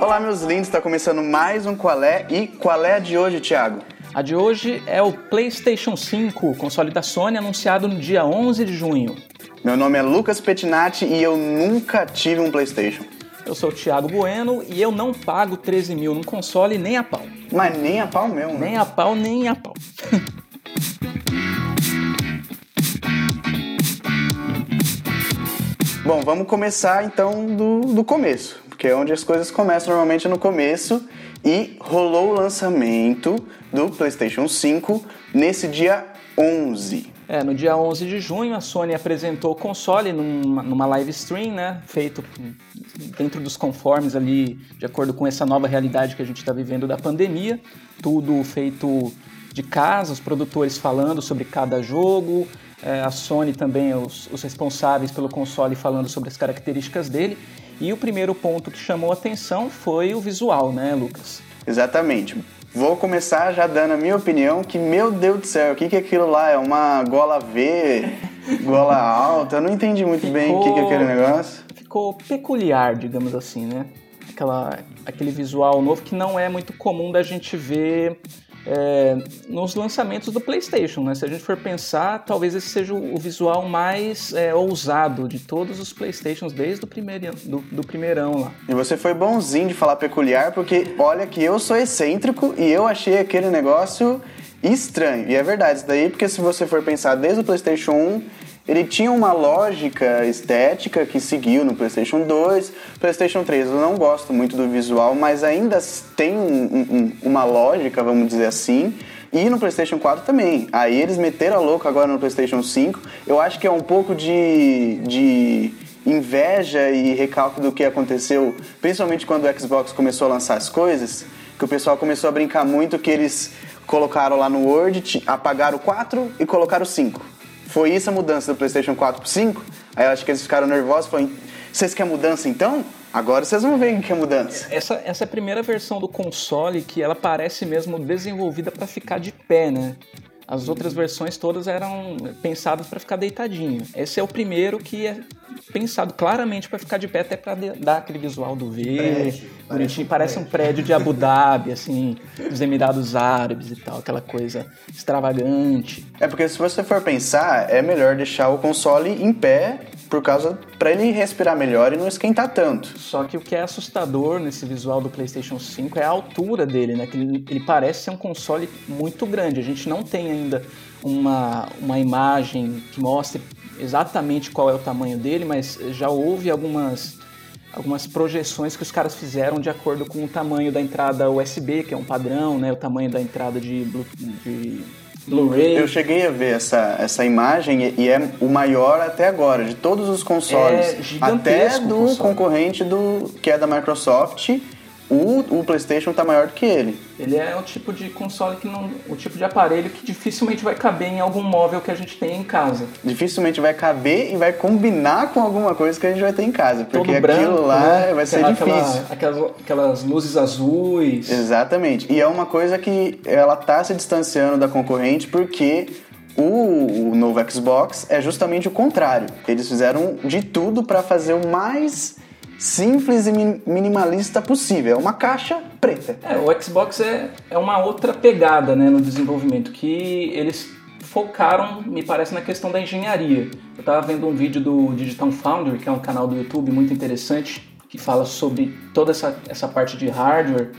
Olá, meus lindos, está começando mais um Qual é e qual é a de hoje, Thiago? A de hoje é o PlayStation 5, console da Sony, anunciado no dia 11 de junho. Meu nome é Lucas Petinati e eu nunca tive um PlayStation. Eu sou o Thiago Bueno e eu não pago 13 mil num console nem a pau. Mas nem a pau mesmo. né? Nem a pau, nem a pau. Bom, vamos começar então do, do começo, porque é onde as coisas começam normalmente no começo. E rolou o lançamento do PlayStation 5 nesse dia 11. É, no dia 11 de junho a Sony apresentou o console numa, numa live stream, né, feito dentro dos conformes ali, de acordo com essa nova realidade que a gente está vivendo da pandemia, tudo feito de casa, os produtores falando sobre cada jogo, é, a Sony também, os, os responsáveis pelo console falando sobre as características dele, e o primeiro ponto que chamou a atenção foi o visual, né, Lucas? Exatamente. Vou começar já dando a minha opinião que, meu Deus do céu, o que, que é aquilo lá? É uma gola V, gola alta? Eu não entendi muito bem o que, que é aquele negócio. Ficou peculiar, digamos assim, né? Aquela, aquele visual novo que não é muito comum da gente ver é, nos lançamentos do PlayStation, né? Se a gente for pensar, talvez esse seja o visual mais é, ousado de todos os PlayStations desde o primeiro, do, do primeirão lá. E você foi bonzinho de falar peculiar, porque olha que eu sou excêntrico e eu achei aquele negócio estranho. E é verdade isso daí, porque se você for pensar desde o PlayStation 1, ele tinha uma lógica estética que seguiu no PlayStation 2, PlayStation 3. Eu não gosto muito do visual, mas ainda tem um, um, uma lógica, vamos dizer assim. E no PlayStation 4 também. Aí eles meteram a louca agora no PlayStation 5. Eu acho que é um pouco de, de inveja e recalque do que aconteceu, principalmente quando o Xbox começou a lançar as coisas, que o pessoal começou a brincar muito que eles colocaram lá no Word, apagaram o 4 e colocaram o 5. Foi isso a mudança do PlayStation 4 pro 5? Aí eu acho que eles ficaram nervosos e falaram: vocês querem mudança então? Agora vocês vão ver o que é mudança. Essa, essa é a primeira versão do console que ela parece mesmo desenvolvida para ficar de pé, né? As outras versões todas eram pensadas para ficar deitadinho. Esse é o primeiro que é pensado claramente para ficar de pé, até para dar aquele visual do V, Parece bonitinho, um parece um prédio de Abu Dhabi, assim, dos Emirados Árabes e tal, aquela coisa extravagante. É porque se você for pensar, é melhor deixar o console em pé por causa para ele respirar melhor e não esquentar tanto. Só que o que é assustador nesse visual do PlayStation 5 é a altura dele, né? Que ele, ele parece ser um console muito grande. A gente não tem ainda uma, uma imagem que mostre exatamente qual é o tamanho dele, mas já houve algumas algumas projeções que os caras fizeram de acordo com o tamanho da entrada USB, que é um padrão, né? O tamanho da entrada de, Blu- de Blu-ray. Eu cheguei a ver essa, essa imagem e é o maior até agora, de todos os consoles. É até do console. concorrente do que é da Microsoft, o, o PlayStation tá maior do que ele. Ele é o tipo de console que não, o tipo de aparelho que dificilmente vai caber em algum móvel que a gente tem em casa. Dificilmente vai caber e vai combinar com alguma coisa que a gente vai ter em casa, porque Todo aquilo branco, lá né? vai ser Aquela- difícil. Aquelas, aquelas luzes azuis. Exatamente. E é uma coisa que ela tá se distanciando da concorrente porque o, o novo Xbox é justamente o contrário. Eles fizeram de tudo para fazer o mais simples e min- minimalista possível. É uma caixa preta. É, o Xbox é, é uma outra pegada né, no desenvolvimento, que eles focaram, me parece, na questão da engenharia. Eu estava vendo um vídeo do Digital Foundry, que é um canal do YouTube muito interessante, que fala sobre toda essa, essa parte de hardware,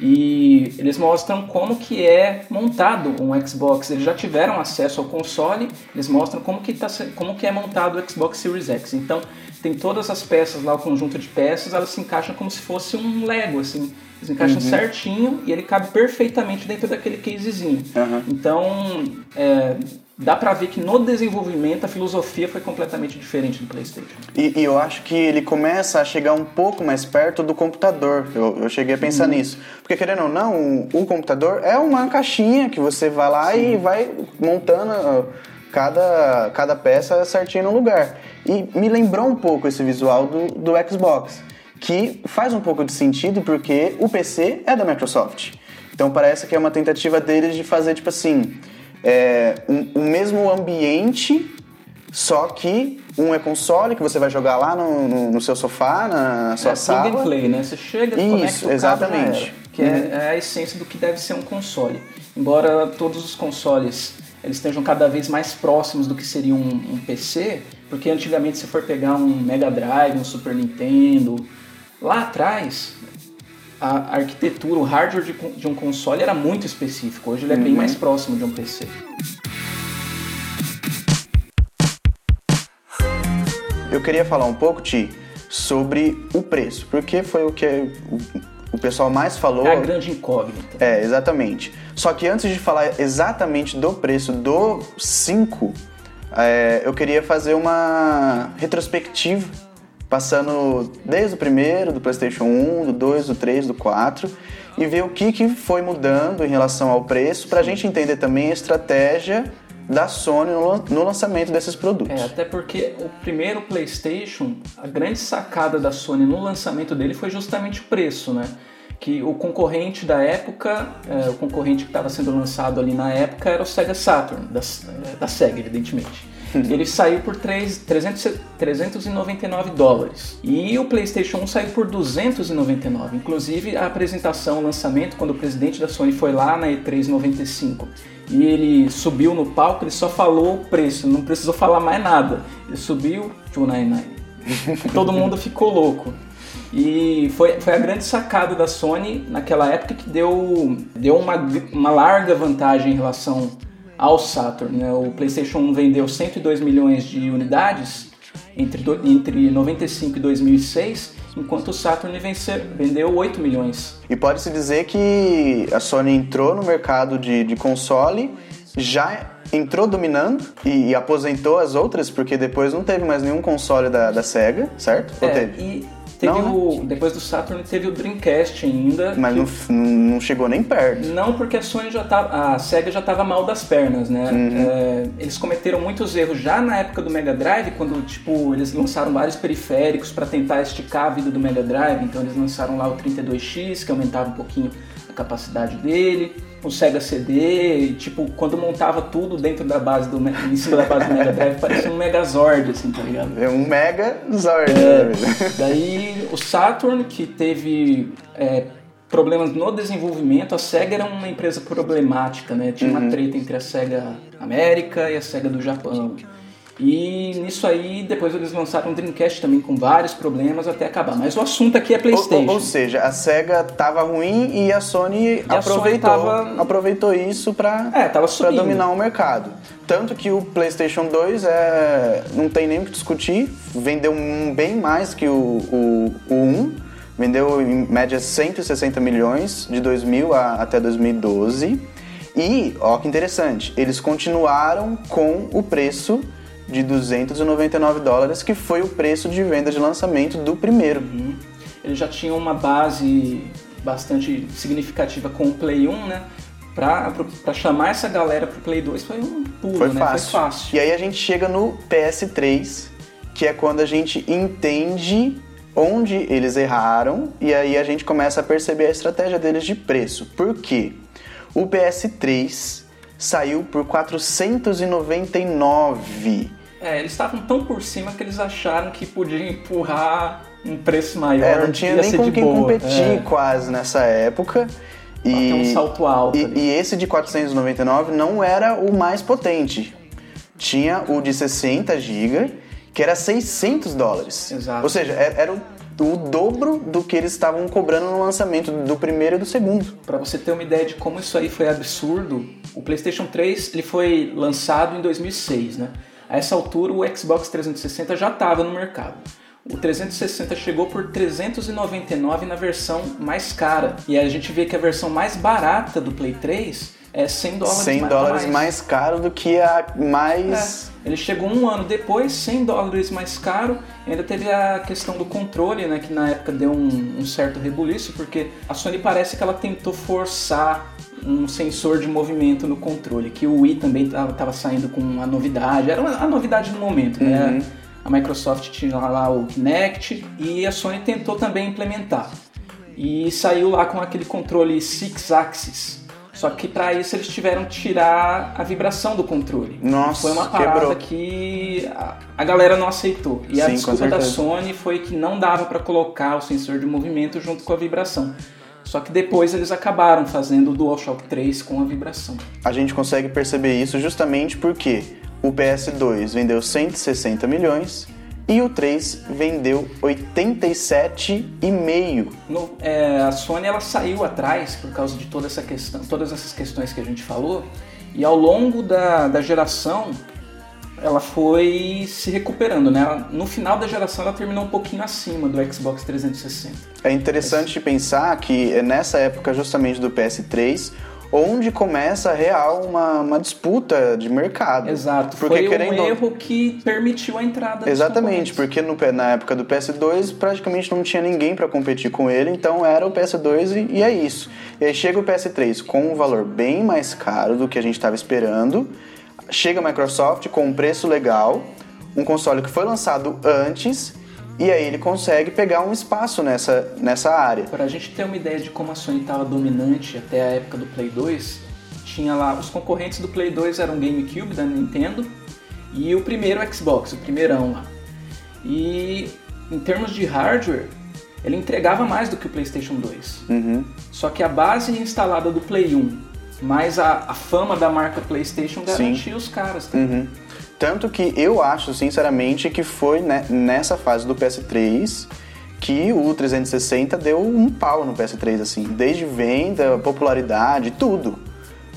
e eles mostram como que é montado um Xbox. Eles já tiveram acesso ao console, eles mostram como que, tá, como que é montado o Xbox Series X. Então tem todas as peças lá, o conjunto de peças, elas se encaixam como se fosse um Lego, assim. Eles encaixam certinho e ele cabe perfeitamente dentro daquele casezinho. Aham. Então, é, dá pra ver que no desenvolvimento a filosofia foi completamente diferente do PlayStation. E, e eu acho que ele começa a chegar um pouco mais perto do computador. Eu, eu cheguei a pensar nisso. Porque, querendo ou não, o, o computador é uma caixinha que você vai lá e vai montando ó, cada, cada peça certinho no lugar. E me lembrou um pouco esse visual do, do Xbox. Que faz um pouco de sentido porque o PC é da Microsoft. Então parece que é uma tentativa deles de fazer, tipo assim, é, um- o mesmo ambiente Só que um é console que você vai jogar lá no, no, no seu sofá, na, sua é, sala. Plug and play, né? Você chega, Isso, conecta o exatamente. cabo, já era, que é, é a essência do que deve ser um console. Embora todos os consoles eles estejam cada vez mais próximos do que seria um, um PC, porque antigamente se for pegar um Mega Drive, um Super Nintendo, lá atrás a arquitetura, o hardware de, de um console era muito específico. Hoje ele é bem Uhum. mais próximo de um PC. Eu queria falar um pouco, Ti, sobre o preço, porque foi o que o, pessoal mais falou. É a grande incógnita. É, exatamente. Só que antes de falar exatamente do preço do 5, é, eu queria fazer uma retrospectiva, passando desde o primeiro, do PlayStation 1, do 2, do 3, do 4, e ver o que, que foi mudando em relação ao preço, para a gente entender também a estratégia da Sony no lan- no lançamento desses produtos. É, até porque o primeiro PlayStation, a grande sacada da Sony no lançamento dele foi justamente o preço, né? Que o concorrente da época, é, o concorrente que estava sendo lançado ali na época era o Sega Saturn, da, é, da Sega, evidentemente. Ele saiu por 3, 300, 399 dólares. E o PlayStation 1 saiu por 299. Inclusive, a apresentação, o lançamento, quando o presidente da Sony foi lá na E3 95 e ele subiu no palco, ele só falou o preço, não precisou falar mais nada. Ele subiu 299. Todo mundo ficou louco. E foi, foi a grande sacada da Sony naquela época que deu, deu uma, uma larga vantagem em relação ao Saturn. Né? O PlayStation 1 vendeu 102 milhões de unidades entre, entre 95 e 2006, enquanto o Saturn vence, vendeu 8 milhões. E pode-se dizer que a Sony entrou no mercado de, de console, já entrou dominando e, e aposentou as outras, porque depois não teve mais nenhum console da, da SEGA, certo? Ou É, teve? e teve Não, o, depois do Saturn teve o Dreamcast ainda. Mas que- não, não chegou nem perto. Não, porque a Sony já tava, a Sega já estava mal das pernas, né? Uhum. É, eles cometeram muitos erros já na época do Mega Drive, quando tipo eles lançaram vários periféricos para tentar esticar a vida do Mega Drive. Então eles lançaram lá o 32X, que aumentava um pouquinho capacidade dele, o Sega CD, e, tipo quando montava tudo dentro da base do em cima da base do Mega Drive parecia um Megazord, assim, tá ligado? É um mega Zord. É. né? Daí o Saturn, que teve é, problemas no desenvolvimento, a SEGA era uma empresa problemática, né? Tinha uma treta entre a SEGA América e a SEGA do Japão. E nisso aí, depois eles lançaram um Dreamcast também com vários problemas até acabar. Mas o assunto aqui é PlayStation. ou- ou seja, a SEGA tava ruim e a Sony a aproveitou, Sony tava- aproveitou isso para É, dominar o mercado. Tanto que o PlayStation 2 é, não tem nem o que discutir, vendeu bem mais que o, o, o 1, vendeu em média 160 milhões de 2000 a- até 2012. E, ó que interessante, eles continuaram com o preço de 299 dólares, que foi o preço de venda de lançamento do primeiro. Ele já tinha uma base bastante significativa com o Play 1, né? Pra, pra chamar essa galera pro Play 2 foi um pulo, Foi né? fácil. Foi fácil. E aí a gente chega no PS3, que é quando a gente entende onde eles erraram e aí a gente começa a perceber a estratégia deles de preço. Por quê? O PS3 saiu por 499. É, eles estavam tão por cima que eles acharam que podiam empurrar um preço maior. É, não tinha nem com quem boa. competir É, quase nessa época. ter um salto alto. E, e esse de 499 não era o mais potente. Tinha o de 60 GB, que era 600 dólares. Exato. Ou seja, era, era o, o dobro do que eles estavam cobrando no lançamento do primeiro e do segundo. Pra você ter uma ideia de como isso aí foi absurdo, o PlayStation 3 ele foi lançado em 2006, né? A essa altura o Xbox 360 já estava no mercado. O 360 chegou por 399 na versão mais cara. E a gente vê que a versão mais barata do Play 3 é 100 dólares 100 mais. dólares mais caro do que a mais. É, ele chegou um ano depois, 100 dólares mais caro. E ainda teve a questão do controle, né, que na época deu um, um certo rebuliço, porque a Sony parece que ela tentou forçar um sensor de movimento no controle, que o Wii também estava saindo com a novidade, era uma- a novidade do momento, né? A Microsoft tinha lá o Kinect e a Sony tentou também implementar. E saiu lá com aquele controle Six Axis. Só que para isso eles tiveram que tirar a vibração do controle. Nossa, Foi uma parada quebrou. que a, a galera não aceitou. E a Sim, com desculpa da. Sony foi que não dava para colocar o sensor de movimento junto com a vibração. Só que depois eles acabaram fazendo o DualShock 3 com a vibração. A gente consegue perceber isso justamente porque o PS2 vendeu 160 milhões e o 3 vendeu 87,5. No- é, a Sony ela saiu atrás por causa de toda essa questão, todas essas questões que a gente falou, e ao longo da, da geração ela foi se recuperando, né? No final da geração ela terminou um pouquinho acima do Xbox 360. É interessante pensar que é nessa época justamente do PS3 onde começa a real uma, uma disputa de mercado. Exato, Porque foi querendo um erro que permitiu a entrada Exatamente, porque no, na época do PS2 praticamente não tinha ninguém para competir com ele, então era o PS2 e, e é isso. E aí chega o PS3 com um valor bem mais caro do que a gente estava esperando. Chega a Microsoft com um preço legal, um console que foi lançado antes, e aí ele consegue pegar um espaço nessa, nessa área. Para a gente ter uma ideia de como a Sony estava dominante até a época do Play 2, tinha lá os concorrentes do Play 2 eram o GameCube da Nintendo e o primeiro Xbox, o primeirão lá. E em termos de hardware, ele entregava mais do que o PlayStation 2. Uhum. Só que a base instalada do Play 1, mais a, a fama da marca PlayStation garantia os caras. cara. Uhum. Tanto que eu acho, sinceramente, que foi né, nessa fase do PS3 que o 360 deu um pau no PS3, assim. Desde venda, popularidade, tudo.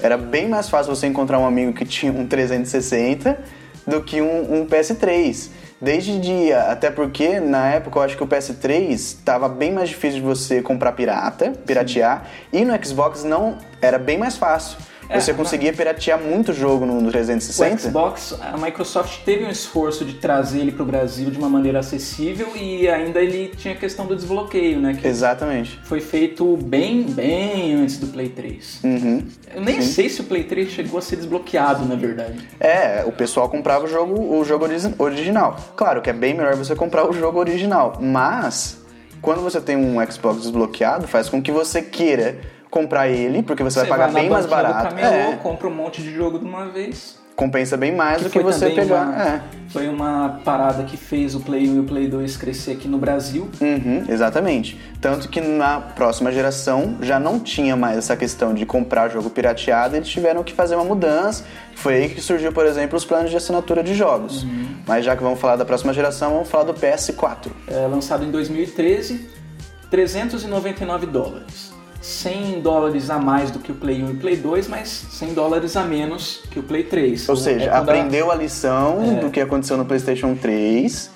Era bem mais fácil você encontrar um amigo que tinha um 360 do que um, um PS3. Desde dia, até porque na época eu acho que o PS3 estava bem mais difícil de você comprar pirata, piratear, e no Xbox não era bem mais fácil. É, Você mas- conseguia piratear muito jogo no, no O 360. Xbox, a Microsoft teve um esforço de trazer ele para o Brasil de uma maneira acessível e ainda ele tinha a questão do desbloqueio, né? Exatamente. foi feito bem, bem antes do Play 3. Uhum. Eu nem Sim. sei se o Play 3 chegou a ser desbloqueado, na verdade. É, o pessoal comprava o jogo, o jogo origi- original. Claro que é bem melhor você comprar o jogo original, mas quando você tem um Xbox desbloqueado, faz com que você queira comprar ele, porque você, vai pagar na bem mais barato. camelô, É, compra um monte de jogo de uma vez. compensa bem mais do que você pegar. Uma, É. Foi uma parada que fez o Play 1 e o Play 2 crescer aqui no Brasil. Uhum, exatamente. Tanto que na próxima geração já não tinha mais essa questão de comprar jogo pirateado, eles tiveram que fazer uma mudança. Foi aí que surgiu, por exemplo, os planos de assinatura de jogos. Uhum. Mas já que vamos falar da próxima geração, vamos falar do PS4. É, lançado em 2013, 399 dólares. 100 dólares a mais do que o Play 1 e Play 2, mas 100 dólares a menos que o Play 3. Ou seja, É quando a- aprendeu a lição do que aconteceu no PlayStation 3.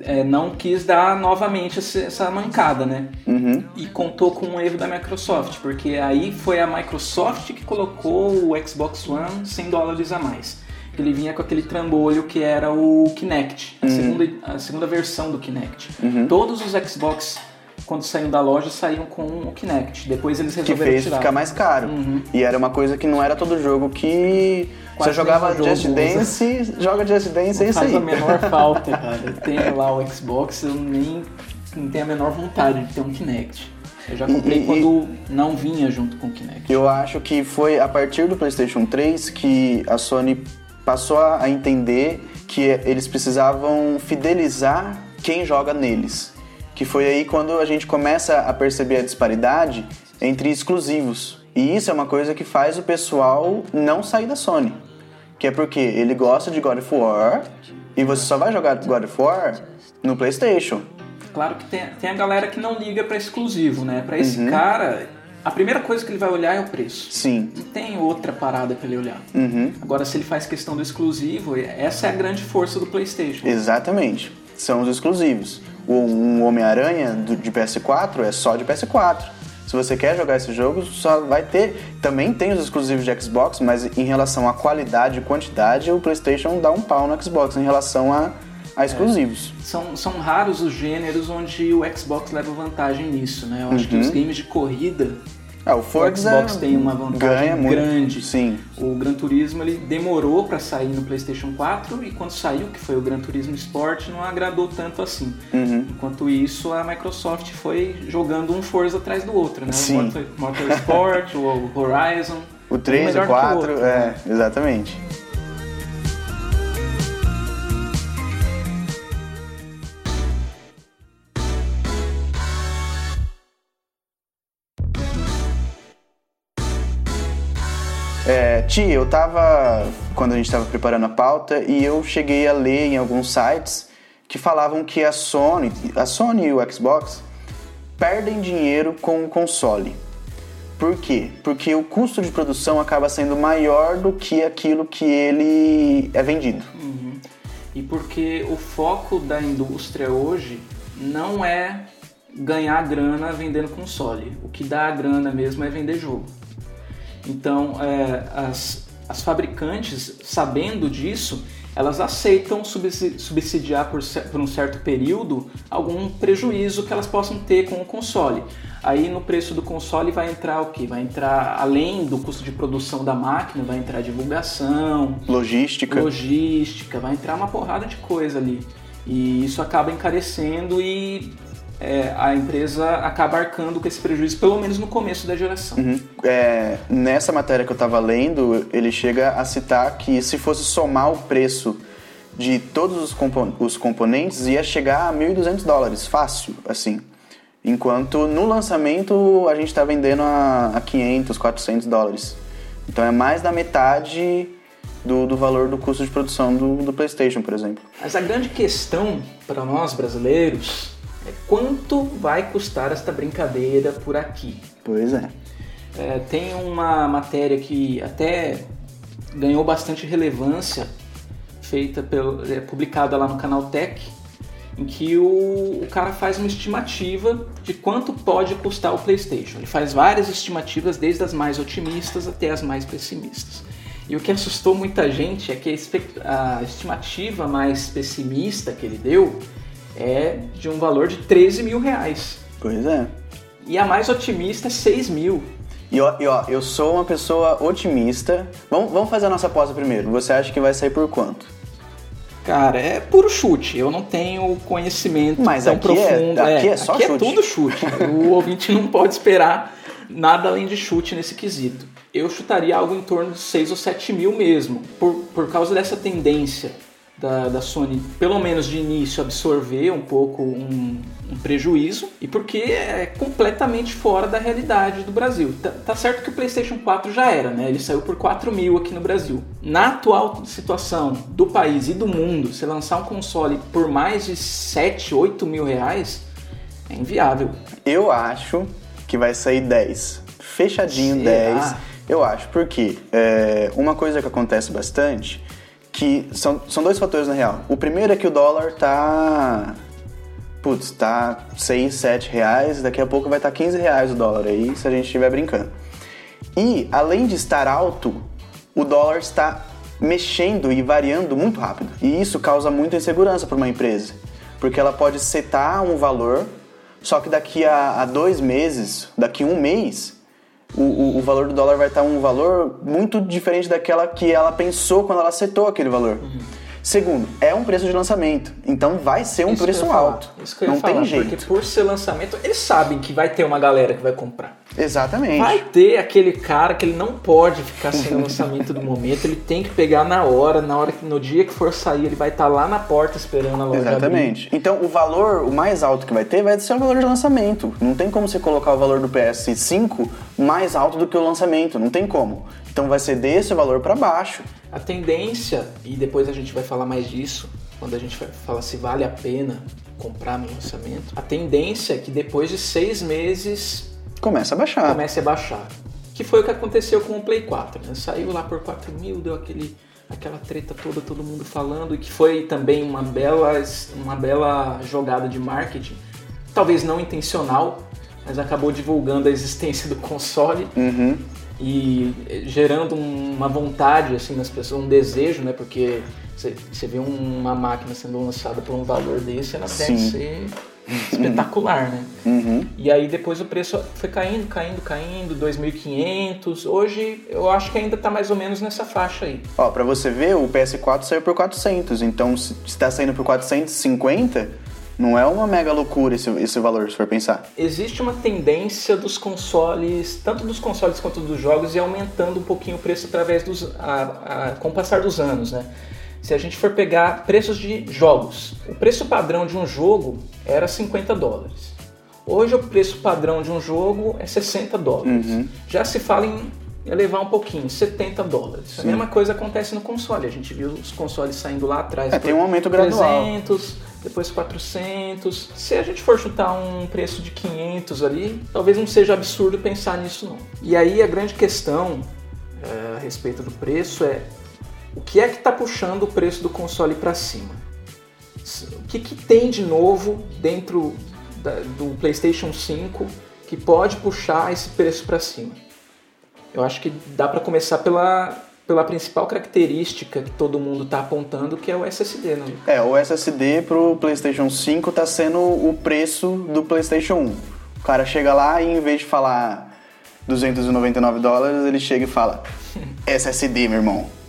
é, não quis dar novamente essa mancada, né? Uhum. E contou com um erro da Microsoft, porque aí foi a Microsoft que colocou o Xbox One 100 dólares a mais. Ele vinha com aquele trambolho que era o Kinect, Uhum. a, segunda, a segunda versão do Kinect. Todos os Xbox, quando saíam da loja, saíam com o Kinect. Depois eles Que resolveram fez tirar. ficar mais caro. E era uma coisa que não era todo jogo que. Quase você jogava Just usa. Dance, joga Just Dance, é isso faz aí. a menor falta, cara. Eu tenho lá o Xbox, eu nem não tenho a menor vontade de ter um Kinect. Eu já E- comprei e- quando não vinha junto com o Kinect. Eu acho que foi a partir do PlayStation 3 que a Sony passou a entender que eles precisavam fidelizar quem joga neles. Que foi aí quando a gente começa a perceber a disparidade entre exclusivos. E isso é uma coisa que faz o pessoal não sair da Sony. Que é porque ele gosta de God of War e você só vai jogar God of War no PlayStation. Claro que tem, tem a galera que não liga pra exclusivo, né? Pra esse Uhum. cara, a primeira coisa que ele vai olhar é o preço. Sim. Não tem outra parada pra ele olhar. Uhum. Agora, se ele faz questão do exclusivo, essa é a grande força do PlayStation. Exatamente. São os exclusivos. Um Homem-Aranha de PS4 é só de PS4. Se você quer jogar esse jogo, só vai ter. Também tem os exclusivos de Xbox, mas em relação à qualidade e quantidade, o PlayStation dá um pau no Xbox em relação a, a exclusivos. São, são raros os gêneros onde o Xbox leva vantagem nisso, né? Eu acho que Uhum. os games de corrida Ah, o Forza o Xbox tem uma vantagem muito. grande. Sim. O Gran Turismo ele demorou para sair no PlayStation 4 e quando saiu, que foi o Gran Turismo Sport, não agradou tanto assim. Uhum. Enquanto isso, a Microsoft foi jogando um Forza atrás do outro, né? Sim. O Motor- Motorsport, o Horizon. O 3, melhor o que o 4, outro, é, né? exatamente. É, Ti, eu tava. Quando a gente tava preparando a pauta, e eu cheguei a ler em alguns sites que falavam que a Sony, a Sony e o Xbox perdem dinheiro com o console. Por quê? Porque o custo de produção acaba sendo maior do que aquilo que ele é vendido. E porque o foco da indústria hoje não é ganhar grana vendendo console. O que dá a grana mesmo é vender jogo. Então, é, as, as fabricantes, sabendo disso, elas aceitam subsi- subsidiar por, por um certo período algum prejuízo que elas possam ter com o console. Aí no preço do console vai entrar o que? Vai entrar, além do custo de produção da máquina, vai entrar divulgação, Logística. logística, vai entrar uma porrada de coisa ali. E isso acaba encarecendo e é, a empresa acaba arcando com esse prejuízo, pelo menos no começo da geração. Uhum. É, nessa matéria que eu tava lendo, ele chega a citar que se fosse somar o preço de todos os, compo- os componentes, ia chegar a 1.200 dólares, fácil, assim. Enquanto no lançamento a gente está vendendo a, a 500, 400 dólares. Então é mais da metade do, do valor do custo de produção do, do PlayStation, por exemplo. Mas a grande questão para nós brasileiros é quanto vai custar esta brincadeira por aqui. Pois é. É, tem uma matéria que até ganhou bastante relevância, feita pelo, é, publicada lá no canal Tech, em que o, o cara faz uma estimativa de quanto pode custar o PlayStation. Ele faz várias estimativas, desde as mais otimistas até as mais pessimistas. E o que assustou muita gente é que a, estimativa mais pessimista que ele deu é de um valor de 13 mil reais. Pois é. E a mais otimista é 6 mil. E ó, e ó, eu sou uma pessoa otimista. Vamos, vamos fazer a nossa pausa primeiro. Você acha que vai sair por quanto? Cara, é puro chute. Eu não tenho conhecimento Mas tão aqui é- profundo. aqui é só aqui chute. é tudo chute. o ouvinte não pode esperar nada além de chute nesse quesito. Eu chutaria algo em torno de 6 ou 7 mil mesmo, por, por causa dessa tendência da, da Sony, pelo menos de início, absorver um pouco um, um prejuízo e porque é completamente fora da realidade do Brasil. Tá, tá certo que o PlayStation 4 já era, né? Ele saiu por 4 mil aqui no Brasil. Na atual situação do país e do mundo, você lançar um console por mais de 7, 8 mil reais é inviável. Eu acho que vai sair 10. Fechadinho Será? 10. Eu acho, porque é, uma coisa que acontece bastante, que são, são dois fatores na real. O primeiro é que o dólar tá. Putz, tá 6, 7 reais, daqui a pouco vai estar tá 15 reais o dólar aí, se a gente estiver brincando. E, além de estar alto, o dólar está mexendo e variando muito rápido. E isso causa muita insegurança para uma empresa, porque ela pode setar um valor, só que daqui a, a dois meses, daqui a um mês, o, o, o valor do dólar vai estar um valor muito diferente daquela que ela pensou quando ela setou aquele valor. Segundo, é um preço de lançamento, então vai ser um Isso que eu preço alto. Isso que eu ia Não falar, tem jeito. Porque por ser lançamento, eles sabem que vai ter uma galera que vai comprar. Exatamente. Vai ter aquele cara que ele não pode ficar sem o lançamento do momento, ele tem que pegar na hora, na hora que no dia que for sair, ele vai estar lá na porta esperando a loja abrir. Exatamente. Então, o valor, o mais alto que vai ter, vai ser o valor de lançamento. Não tem como você colocar o valor do PS5 mais alto do que o lançamento. Não tem como. Então, vai ser desse valor para baixo. A tendência, e depois a gente vai falar mais disso, quando a gente vai falar se vale a pena comprar no lançamento, a tendência é que depois de seis meses Começa a baixar. comece a baixar. Que foi o que aconteceu com o Play 4, né? Saiu lá por 4 mil, deu aquele, aquela treta toda, todo mundo falando, e que foi também uma bela, uma bela jogada de marketing, talvez não intencional, mas acabou divulgando a existência do console Uhum. E gerando uma vontade assim nas pessoas, um desejo, né? Porque você vê uma máquina sendo lançada por um valor desse, ela deve Sim. ser espetacular, né? Uhum. E aí depois o preço foi caindo, caindo, caindo, 2.500. Hoje eu acho que ainda tá mais ou menos nessa faixa aí. Ó, pra você ver, o PS4 saiu por 400, então se está saindo por 450, não é uma mega loucura esse, esse valor, se for pensar. Existe uma tendência dos consoles, tanto dos consoles quanto dos jogos, e aumentando um pouquinho o preço através dos. A, a, com o passar dos anos, né? Se a gente for pegar preços de jogos, o preço padrão de um jogo era 50 dólares. Hoje o preço padrão de um jogo é 60 dólares. Uhum. Já se fala em elevar um pouquinho, 70 dólares. A mesma coisa acontece no console. A gente viu os consoles saindo lá atrás. É, tem um aumento gradual. 300, depois 400. Se a gente for chutar um preço de 500 ali, talvez não seja absurdo pensar nisso não. E aí a grande questão é, a respeito do preço é o que é que está puxando o preço do console para cima? O que, que tem de novo dentro da, do PlayStation 5 que pode puxar esse preço para cima? Eu acho que dá para começar pela, pela principal característica que todo mundo está apontando, que é o SSD, né? É, o SSD pro PlayStation 5 tá sendo o preço do PlayStation 1. O cara chega lá e em vez de falar 299 dólares, ele chega e fala SSD, meu irmão.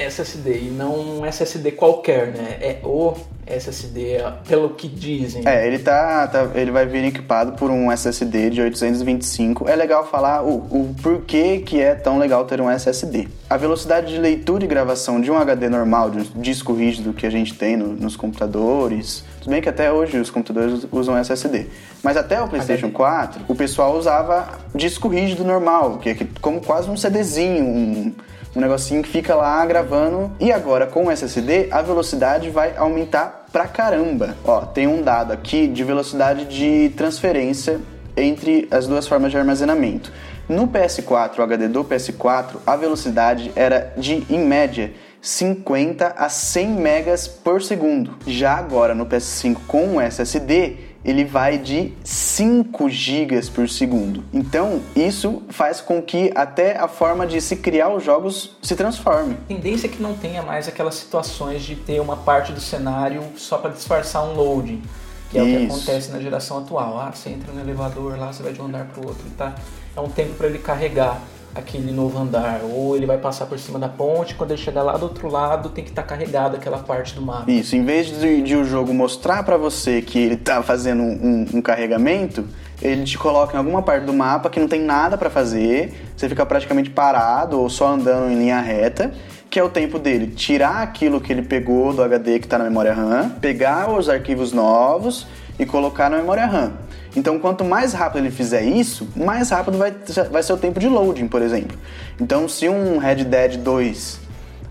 SSD e não um SSD qualquer, né? É o SSD, pelo que dizem. É, ele tá, tá- ele vai vir equipado por um SSD de 825. É legal falar o, o porquê que é tão legal ter um SSD. A velocidade de leitura e gravação de um HD normal, de um disco rígido que a gente tem no- nos computadores, tudo bem que até hoje os computadores usam SSD, mas até o PlayStation HD. 4, o pessoal usava disco rígido normal, que é como quase um CDzinho, um, um negocinho que fica lá gravando. E agora com o SSD, a velocidade vai aumentar pra caramba. Ó, tem um dado aqui de velocidade de transferência entre as duas formas de armazenamento. No PS4, o HD do PS4, a velocidade era de, em média, 50 a 100 megas por segundo. Já agora no PS5 com o SSD, ele vai de 5 gigas por segundo. Então, isso faz com que até a forma de se criar os jogos se transforme. A tendência é que não tenha mais aquelas situações de ter uma parte do cenário só para disfarçar um loading, que é o que Isso. acontece na geração atual. Ah, você entra no elevador, lá você vai de um andar para o outro, tá? É um tempo para ele carregar aquele novo andar, ou ele vai passar por cima da ponte, quando ele chegar lá do outro lado, tem que estar carregada aquela parte do mapa. Isso, em vez de, de o jogo mostrar pra você que ele tá fazendo um, um carregamento, ele te coloca em alguma parte do mapa que não tem nada pra fazer, você fica praticamente parado ou só andando em linha reta, que é o tempo dele tirar aquilo que ele pegou do HD que tá na memória RAM, pegar os arquivos novos e colocar na memória RAM. Então, quanto mais rápido ele fizer isso, mais rápido vai, vai ser o tempo de loading, por exemplo. Então, se um Red Dead 2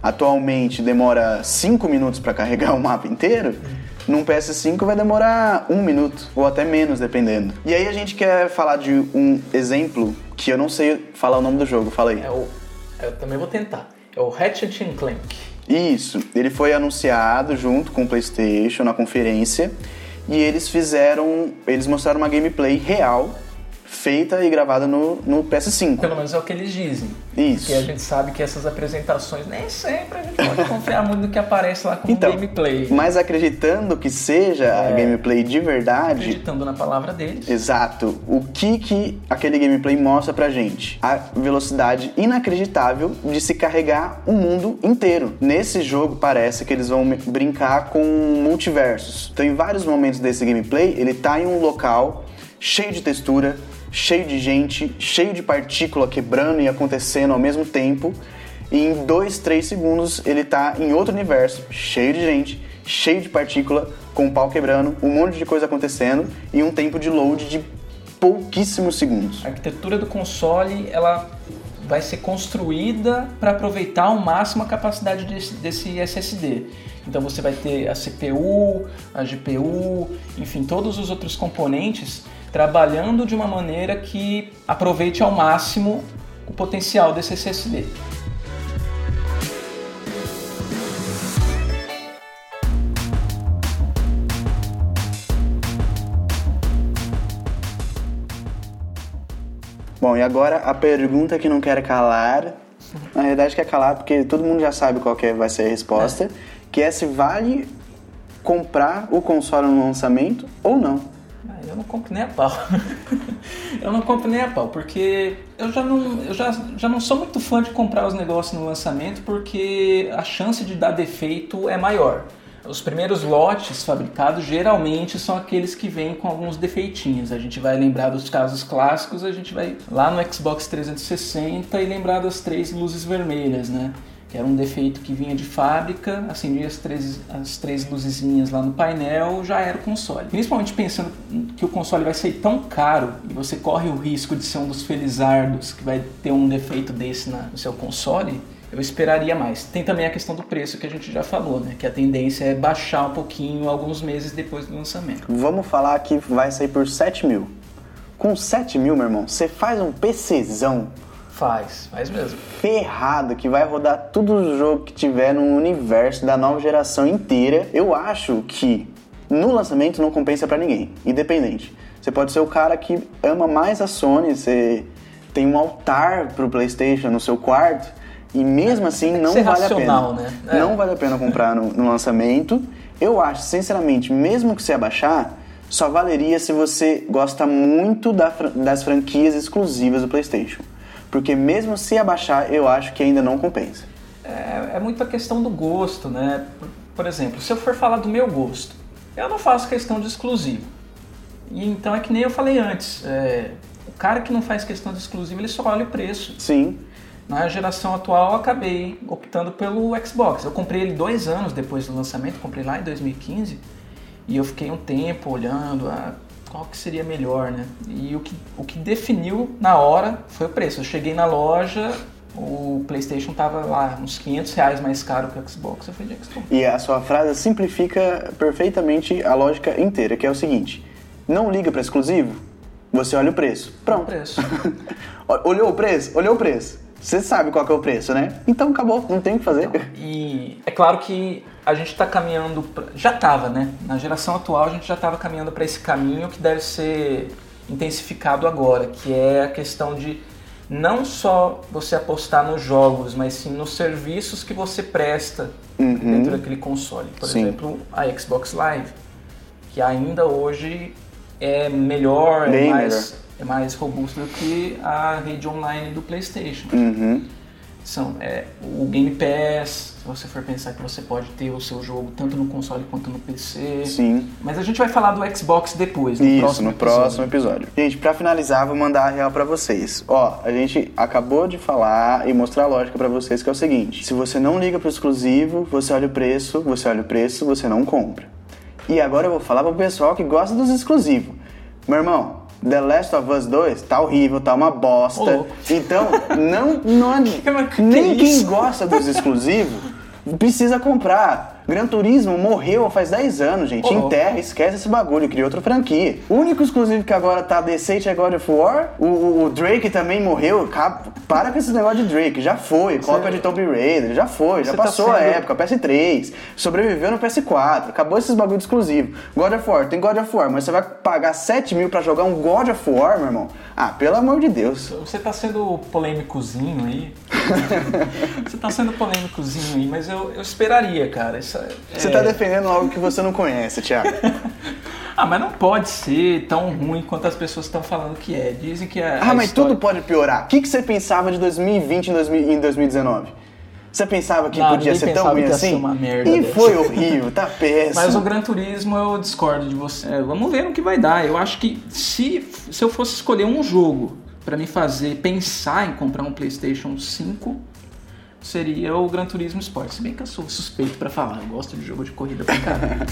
atualmente demora 5 minutos para carregar o mapa inteiro, num PS5 vai demorar um minuto, ou até menos, dependendo. E aí a gente quer falar de um exemplo que eu não sei falar o nome do jogo, fala aí. É o, eu também vou tentar. É o Ratchet Clank. Isso, ele foi anunciado junto com o PlayStation na conferência e eles fizeram, eles mostraram uma gameplay real feita e gravada no, no PS5. Pelo menos é o que eles dizem. Isso. Porque a gente sabe que essas apresentações nem sempre a gente pode confiar muito no que aparece lá como Então, gameplay. mas acreditando que seja a É. gameplay de verdade, Acreditando na palavra deles. Exato. O que que aquele gameplay mostra pra gente? A velocidade inacreditável de se carregar o mundo inteiro. Nesse jogo parece que eles vão brincar com multiversos. Então em vários momentos desse gameplay, ele tá em um local cheio de textura, cheio de gente, cheio de partícula quebrando e acontecendo ao mesmo tempo. E em dois, três segundos ele tá em outro universo, cheio de gente, cheio de partícula, com o pau quebrando, um monte de coisa acontecendo e um tempo de load de pouquíssimos segundos. A arquitetura do console ela vai ser construída para aproveitar ao máximo a capacidade desse, desse SSD. Então você vai ter a CPU, a GPU, enfim, todos os outros componentes trabalhando de uma maneira que aproveite ao máximo o potencial desse SSD. Bom, e agora a pergunta que não quer calar, na verdade quer calar porque todo mundo já sabe qual que é- vai ser a resposta, que é se vale comprar o console no lançamento ou não. Ah, eu não compro nem a pau. eu não compro nem a pau, porque eu já não, eu já, já não sou muito fã de comprar os negócios no lançamento, porque a chance de dar defeito é maior. Os primeiros lotes fabricados geralmente são aqueles que vêm com alguns defeitinhos. A gente vai lembrar dos casos clássicos, a gente vai lá no Xbox 360 e lembrar das três luzes vermelhas, né? Que era um defeito que vinha de fábrica, acendia as três, as três luzezinhas lá no painel, já era o console. Principalmente pensando que o console vai ser tão caro e você corre o risco de ser um dos felizardos que vai ter um defeito desse na, no seu console, eu esperaria mais. Tem também a questão do preço que a gente já falou, né? Que a tendência é baixar um pouquinho alguns meses depois do lançamento. Vamos falar que vai sair por 7 mil. Com 7 mil, meu irmão, você faz um PCzão Faz, faz mesmo. Ferrado, que vai rodar tudo o jogo que tiver no universo da nova geração inteira. Eu acho que no lançamento não compensa para ninguém, independente. Você pode ser o cara que ama mais a Sony, você tem um altar pro PlayStation no seu quarto e mesmo assim não vale a pena. Né? É. Não vale a pena comprar no, no lançamento. Eu acho, sinceramente, mesmo que você abaixar, só valeria se você gosta muito da, das franquias exclusivas do PlayStation. Porque mesmo se abaixar, eu acho que ainda não compensa. É, é muito a questão do gosto, né? Por, por, exemplo, se eu for falar do meu gosto, eu não faço questão de exclusivo. E então é que nem eu falei antes, é, o cara que não faz questão de exclusivo, ele só olha o preço. Sim. Na geração atual, eu acabei optando pelo Xbox. Eu comprei ele dois anos depois do lançamento, comprei lá em 2015, e eu fiquei um tempo olhando, a qual que seria melhor, né? E o que, o que definiu na hora foi o preço. Eu cheguei na loja, o PlayStation tava lá uns 500 reais mais caro que o Xbox. Eu falei de Xbox. E a sua frase simplifica perfeitamente a lógica inteira, que é o seguinte: não liga para exclusivo, você olha o preço. Pronto. O preço. Olhou o preço? Olhou o preço. Você sabe qual é o preço, né? Então acabou, não tem o que fazer. Então, e é claro que a gente está caminhando, pra, já estava, né? Na geração atual a gente já estava caminhando para esse caminho que deve ser intensificado agora, que é a questão de não só você apostar nos jogos, mas sim nos serviços que você presta uhum. dentro daquele console. Por sim. exemplo, a Xbox Live, que ainda hoje é melhor, é mais, melhor. É mais robusto do que a rede online do PlayStation. Uhum. São é, o Game Pass, se você for pensar que você pode ter o seu jogo tanto no console quanto no PC. Sim. Mas a gente vai falar do Xbox depois, no Isso, próximo no episódio. próximo episódio. Gente, para finalizar, vou mandar a real para vocês. Ó, a gente acabou de falar e mostrar a lógica para vocês que é o seguinte: se você não liga pro exclusivo, você olha o preço, você olha o preço, você não compra. E agora eu vou falar pro pessoal que gosta dos exclusivos. Meu irmão, The Last of Us 2 tá horrível, tá uma bosta. então, não, não nem quem gosta dos exclusivos precisa comprar. Gran Turismo morreu faz 10 anos, gente. Oh. Enterra, esquece esse bagulho, cria outra franquia. O único exclusivo que agora tá decente é God of War. O, o, o Drake também morreu. Para com esse negócio de Drake. Já foi. Cópia de Tomb Raider. Já foi. Já tá passou tá sendo... a época. PS3. Sobreviveu no PS4. Acabou esses bagulhos exclusivos. God of War. Tem God of War. Mas você vai pagar 7 mil pra jogar um God of War, meu irmão? Ah, pelo amor de Deus. Você tá sendo polêmicozinho aí. você tá sendo polêmicozinho aí, mas eu, eu esperaria, cara. Isso, Você tá defendendo algo que você não conhece, Thiago. ah, mas não pode ser tão ruim quanto as pessoas estão falando que é. Dizem que é. Ah, mas história... tudo pode piorar. O que, que você pensava de 2020 em 2019? Você pensava que não, podia ser tão ruim assim? Uma merda e foi horrível, tá péssimo. Mas o Gran Turismo eu discordo de você. É, vamos ver no que vai dar. Eu acho que se, se eu fosse escolher um jogo para me fazer pensar em comprar um PlayStation 5, seria o Gran Turismo Sport. Se bem que eu sou suspeito para falar, eu gosto de jogo de corrida pra caramba.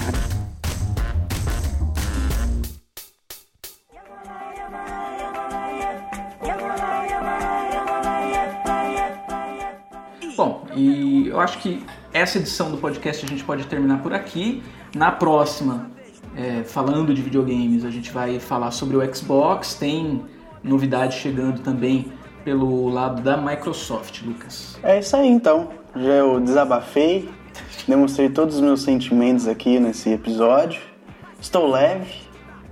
Bom, e eu acho que essa edição do podcast a gente pode terminar por aqui. Na próxima, é, falando de videogames, a gente vai falar sobre o Xbox. Tem novidade chegando também pelo lado da Microsoft, Lucas. É isso aí então. Já eu desabafei, demonstrei todos os meus sentimentos aqui nesse episódio. Estou leve.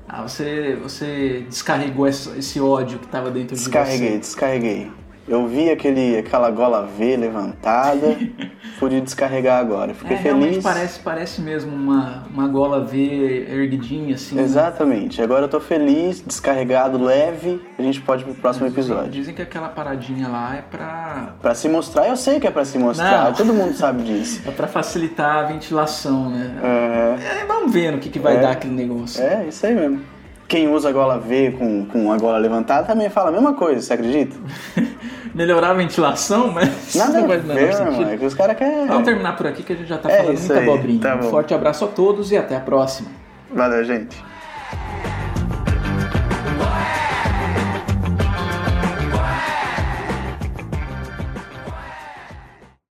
Ah, você, você descarregou esse ódio que estava dentro de você. Descarreguei, descarreguei. Eu vi aquele, aquela gola V levantada, pude descarregar agora. Fiquei é, feliz. parece, parece mesmo uma, uma gola V erguidinha, assim. né? Exatamente. Agora eu tô feliz, descarregado, leve. A gente pode ir pro próximo Dizem, episódio. dizem que aquela paradinha lá é pra, Pra se mostrar, eu sei que é pra se mostrar. Não. Todo mundo sabe disso. é pra facilitar a ventilação, né? É, É, vamos ver no que, que vai É. dar aquele negócio. é, isso aí mesmo. Quem usa a gola V com, com a gola levantada também fala a mesma coisa, você acredita? Melhorar a ventilação, mas Nada não faz. É que os caras querem. Vamos terminar por aqui que a gente já tá É falando muita aí, abobrinha. tá um forte abraço a todos e até a próxima. Valeu, gente.